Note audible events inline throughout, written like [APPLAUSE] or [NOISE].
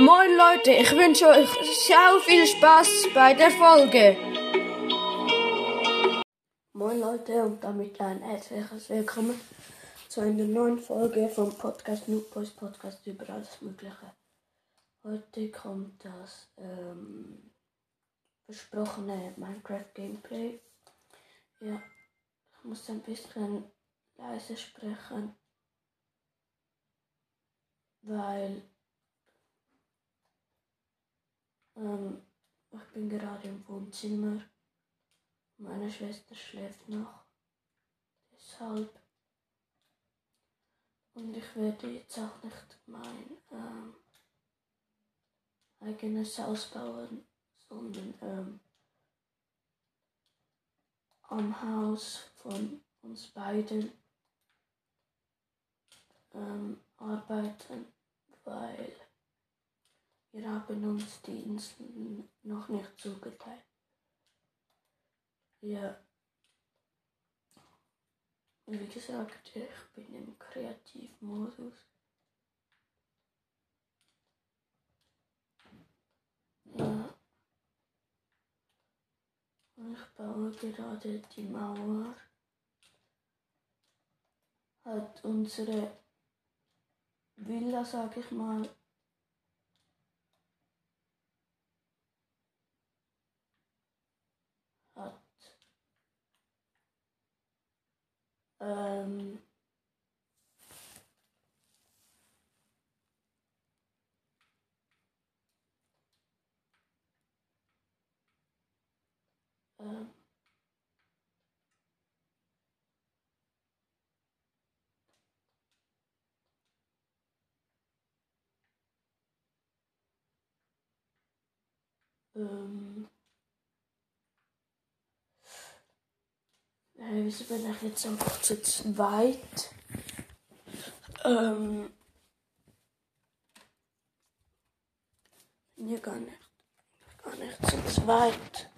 Moin Leute, ich wünsche euch sehr viel Spaß bei der Folge. Moin Leute und damit ein herzliches Willkommen zu einer neuen Folge vom Podcast Noob Boys Podcast über alles Mögliche. Heute kommt das ähm, versprochene Minecraft Gameplay. Ja, ich muss ein bisschen leise sprechen, weil ähm, ich bin gerade im Wohnzimmer. Meine Schwester schläft noch. Deshalb. Und ich werde jetzt auch nicht mein ähm, eigenes Haus bauen, sondern ähm, am Haus von uns beiden ähm, arbeiten, weil wir haben uns die Inseln noch nicht zugeteilt. Ja. Wie gesagt, ich bin im Kreativmodus. Ja. Und ich baue gerade die Mauer. Hat unsere Villa, sag ich mal, hat ähm, ähm, ähm, Äh, wieso bin ich jetzt einfach zu zweit? Ähm. Hier gar nicht. Gar nicht zu zweit.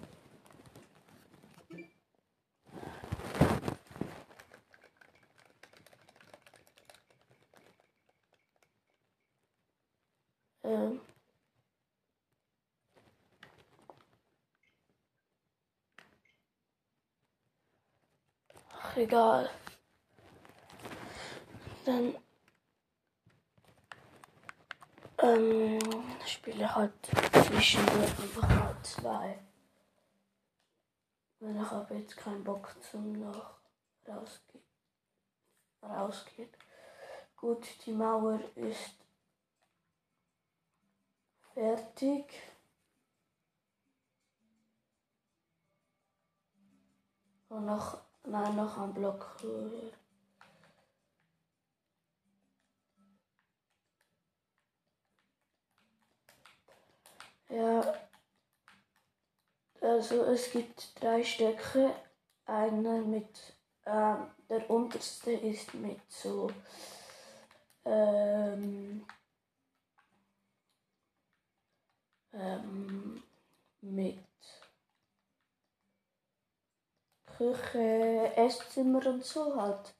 Ähm. Ach, egal. Dann ähm, spiele halt zwischendurch einfach mal zwei. Weil ich habe jetzt keinen Bock zum noch rausgehen. rausgehen. Gut, die Mauer ist fertig. Und noch, nein, noch ein Block. Ja, also es gibt drei Stöcke. Einer mit, ähm, der unterste ist mit so, ähm, ähm, mit Küche, Esszimmer und so halt.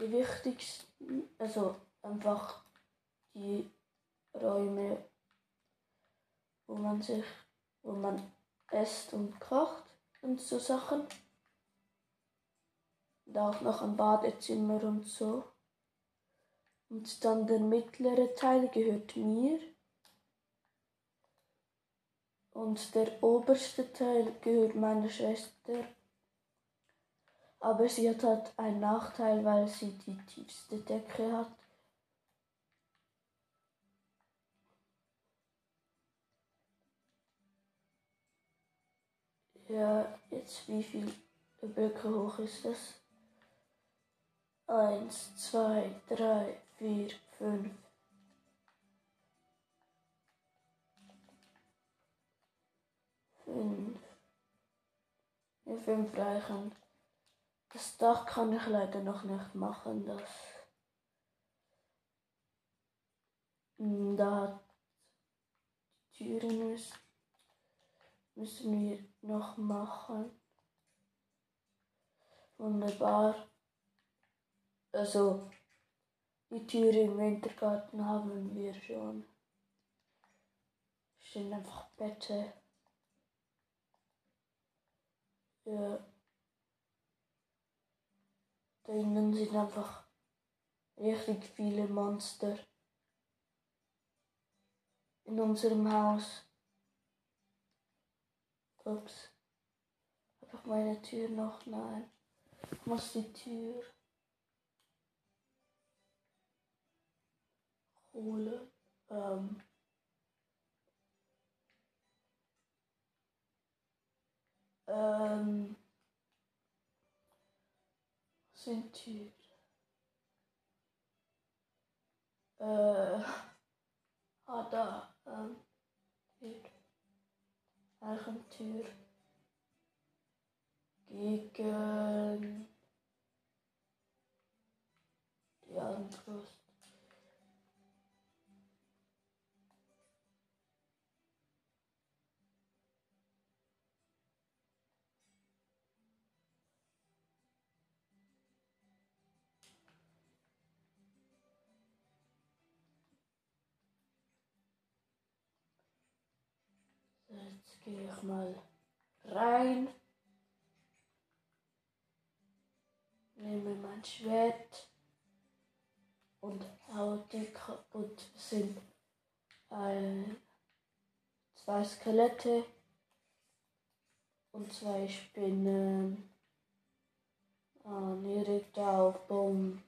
Die wichtigsten, also einfach die Räume, wo man sich, wo man esst und kocht und so Sachen. Und auch noch ein Badezimmer und so. Und dann der mittlere Teil gehört mir. Und der oberste Teil gehört meiner Schwester. Aber sie hat halt einen Nachteil, weil sie die tiefste Decke hat. Ja, jetzt wie viel Blöcke hoch ist das? Eins, zwei, drei, vier, fünf. Ja, fünf reichen. Das Dach kann ich leider noch nicht machen. Das Hm, da Türen müssen, wir noch machen. Wunderbar. Also die Tür im Wintergarten haben wir schon. stehen einfach Bette. Ja. Da innen sind einfach richtig viele Monster. In unserem Haus. Ups. Ich meine Tür noch? Nein. Muss die Tür holen. Ähm. Ähm. Sind Tür? Äh. [LAUGHS] Ah, da. Ähm. Tür. Eichentür. Gegen die Anbrust. Gehe ich mal rein. Nehme mein Schwert und haue die kaputt. Sind ein, zwei Skelette und zwei Spinnen. Ah, direkt auf, bumm.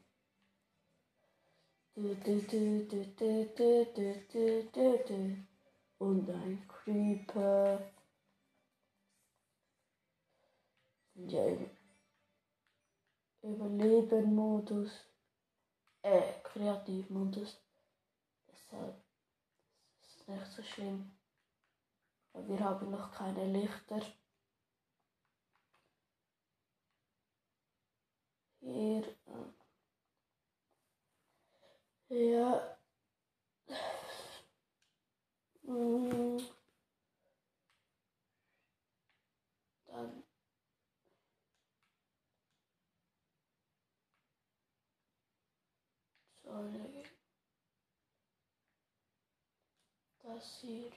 Du, du, du, du, du, du, du, du, du, du. Und ein Creeper. Sind ja im Überleben-Modus. Äh, Kreativmodus. Deshalb ist es nicht so schlimm. Aber wir haben noch keine Lichter. Hier. Äh, ja. aussieht.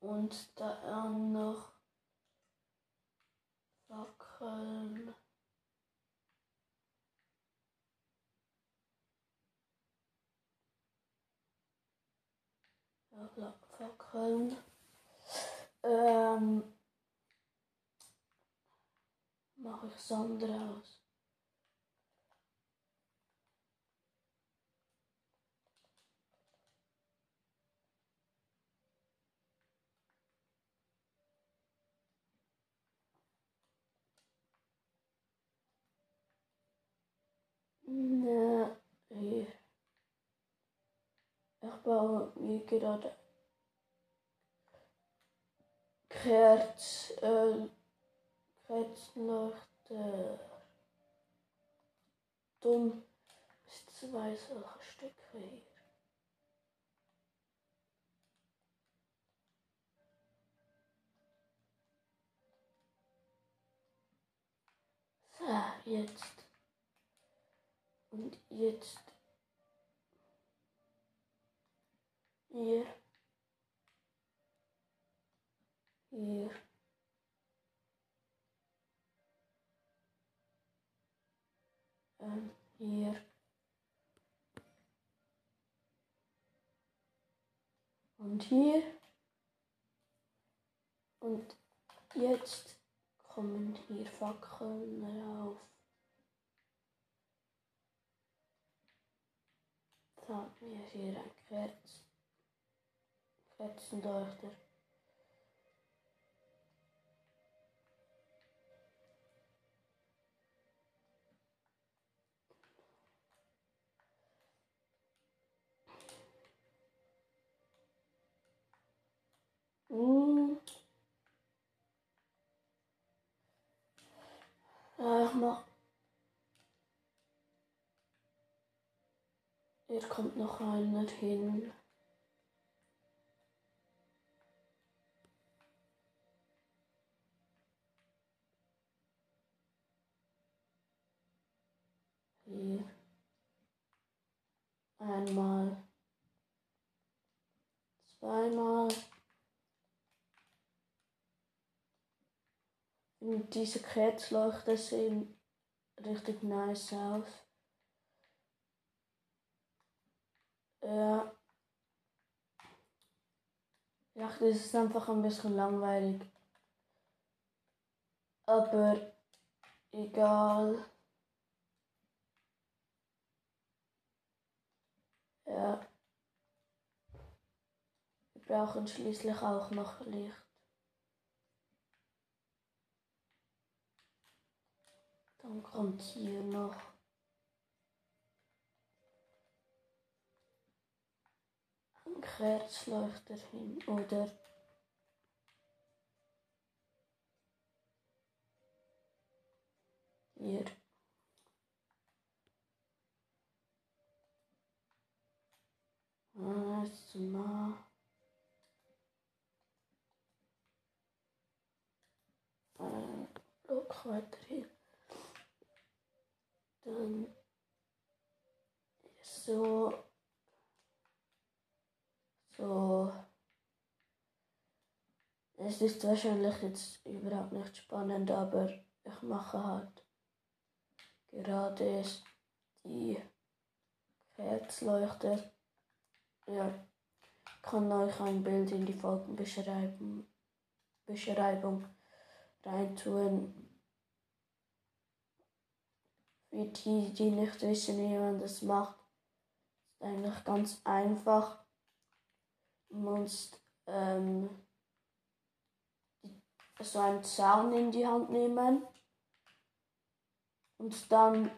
Und da er noch Fackeln. Fackeln. Ähm, mache ich Sand raus. Ne, hier. Ich baue mir gerade Kerz, äh, Kerzenleuchter. Dumm ist zwei solche Stücke hier. So, jetzt. Und jetzt. Hier. Hier. Hier. Und hier. Und jetzt kommen hier Fackeln rauf. Dann haben hier ein Kerz. Hm. Ja, ich mach. Hier kommt noch einer hin. Hier. Einmal. Zweimal. Und diese Kerzleuchter sehen richtig nice aus. Ja. Ja, das ist einfach ein bisschen langweilig. Aber egal. Ja. Wir brauchen schließlich auch noch Licht. Dann kommt hier noch ein Kerzleuchter hin oder hier. Erstmal. Ein Block weiter hier. Dann so. So. Es ist wahrscheinlich jetzt überhaupt nicht spannend, aber ich mache halt gerade die Kerzleuchter. Ja, ich kann euch ein Bild in die Folgenbeschreibung Beschreibung reintun. Für die, die nicht wissen, wie man das macht, eigentlich ganz einfach. Du musst ähm, so einen Zaun in die Hand nehmen und dann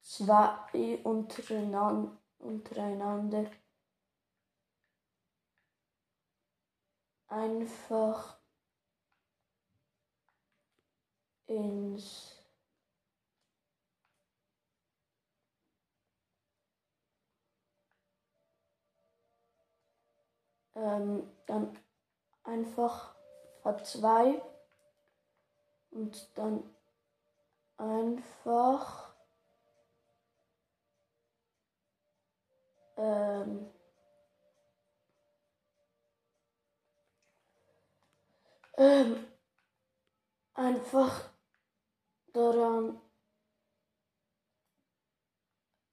zwei untereinander, untereinander einfach ins ähm, dann einfach hat zwei und dann einfach ähm, ähm, einfach daran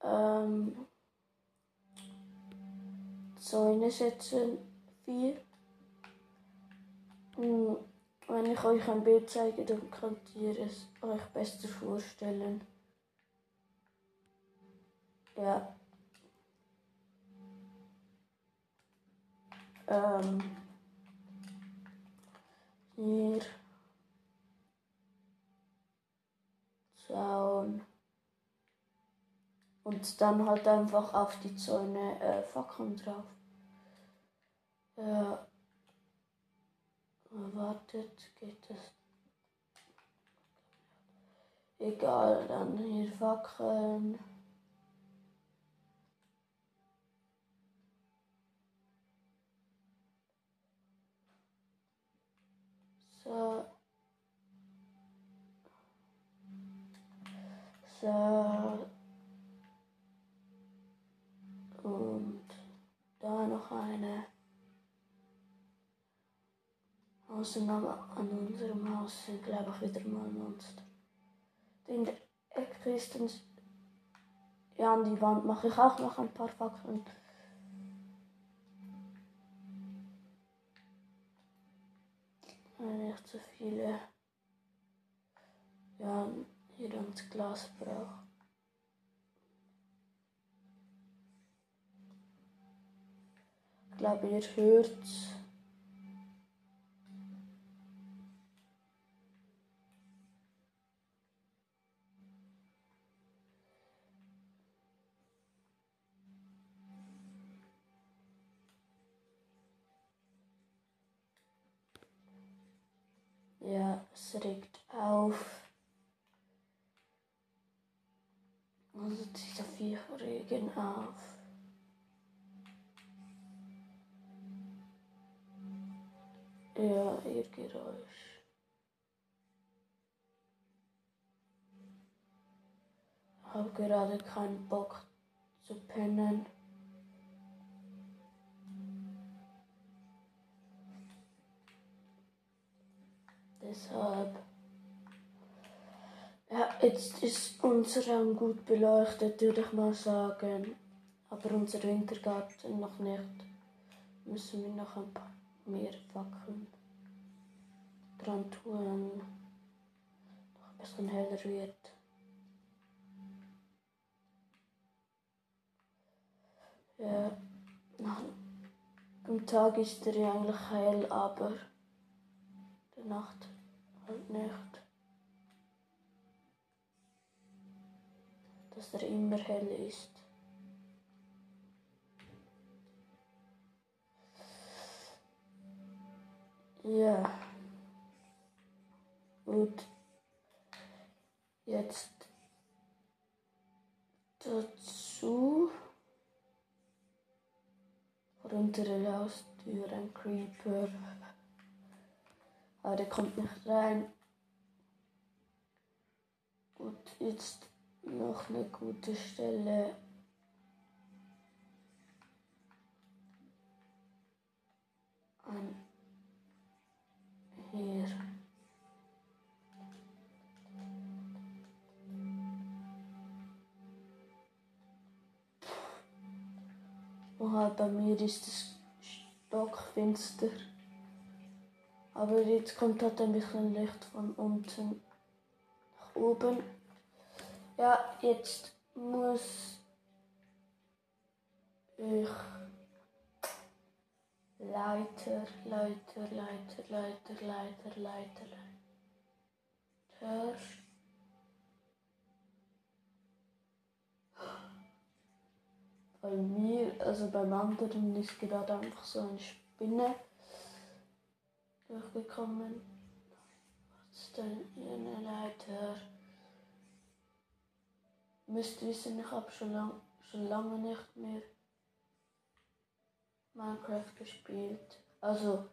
ähm, Zäune setzen. Vier. Hm, wenn ich euch ein Bild zeige, dann könnt ihr es euch besser vorstellen. Ja. Ähm, hier. Zaun. Und dann halt einfach auf die Zäune äh, Fackeln drauf. Ja. Wartet, geht es. Egal, dann hier Fackeln. So. So. Und da noch eine. Außennahme an unserem Haus glaube ich, wieder mal Monster. In dann. Ja, an die Wand mache ich auch noch ein paar Fackeln. Nicht zu viele. Ja, hier ans Glas braucht. Ich glaube, ihr hört Ja, es regt auf. Also dieser vier regen auf. Ja, ihr Geräusch. habe gerade keinen Bock zu pennen. Deshalb. Ja, jetzt ist unser Raum gut beleuchtet, würde ich mal sagen. Aber unser Wintergarten noch nicht. Müssen wir noch ein paar mehr Fackeln dran tun. Noch ein bisschen heller wird. Ja, am Tag ist er eigentlich hell, aber der Nacht halt nicht. Dass er immer hell ist. Ja. Gut. Jetzt dazu vor unserer Haustür ein Creeper. Aber der kommt nicht rein. Gut, jetzt noch eine gute Stelle. An hier. Oha, bei mir ist es stockfinster. Aber jetzt kommt halt ein bisschen Licht von unten nach oben. Ja, jetzt muss ich Leiter, Leiter, Leiter, Leiter, Leiter, Leiter, Leiter. Bei mir, also beim anderen ist gerade einfach so eine Spinne durchgekommen. Was ist denn hier eine Leiter? Müsst wissen, ich habe schon, lang, schon lange nicht mehr Minecraft gespielt. Also,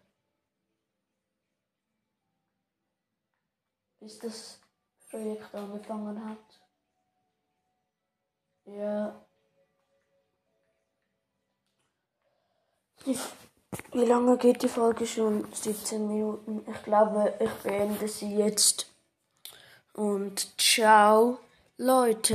bis das Projekt angefangen hat. Ja. Wie lange geht die Folge schon? 17 Minuten. Ich glaube, ich beende sie jetzt. Und ciao, Leute.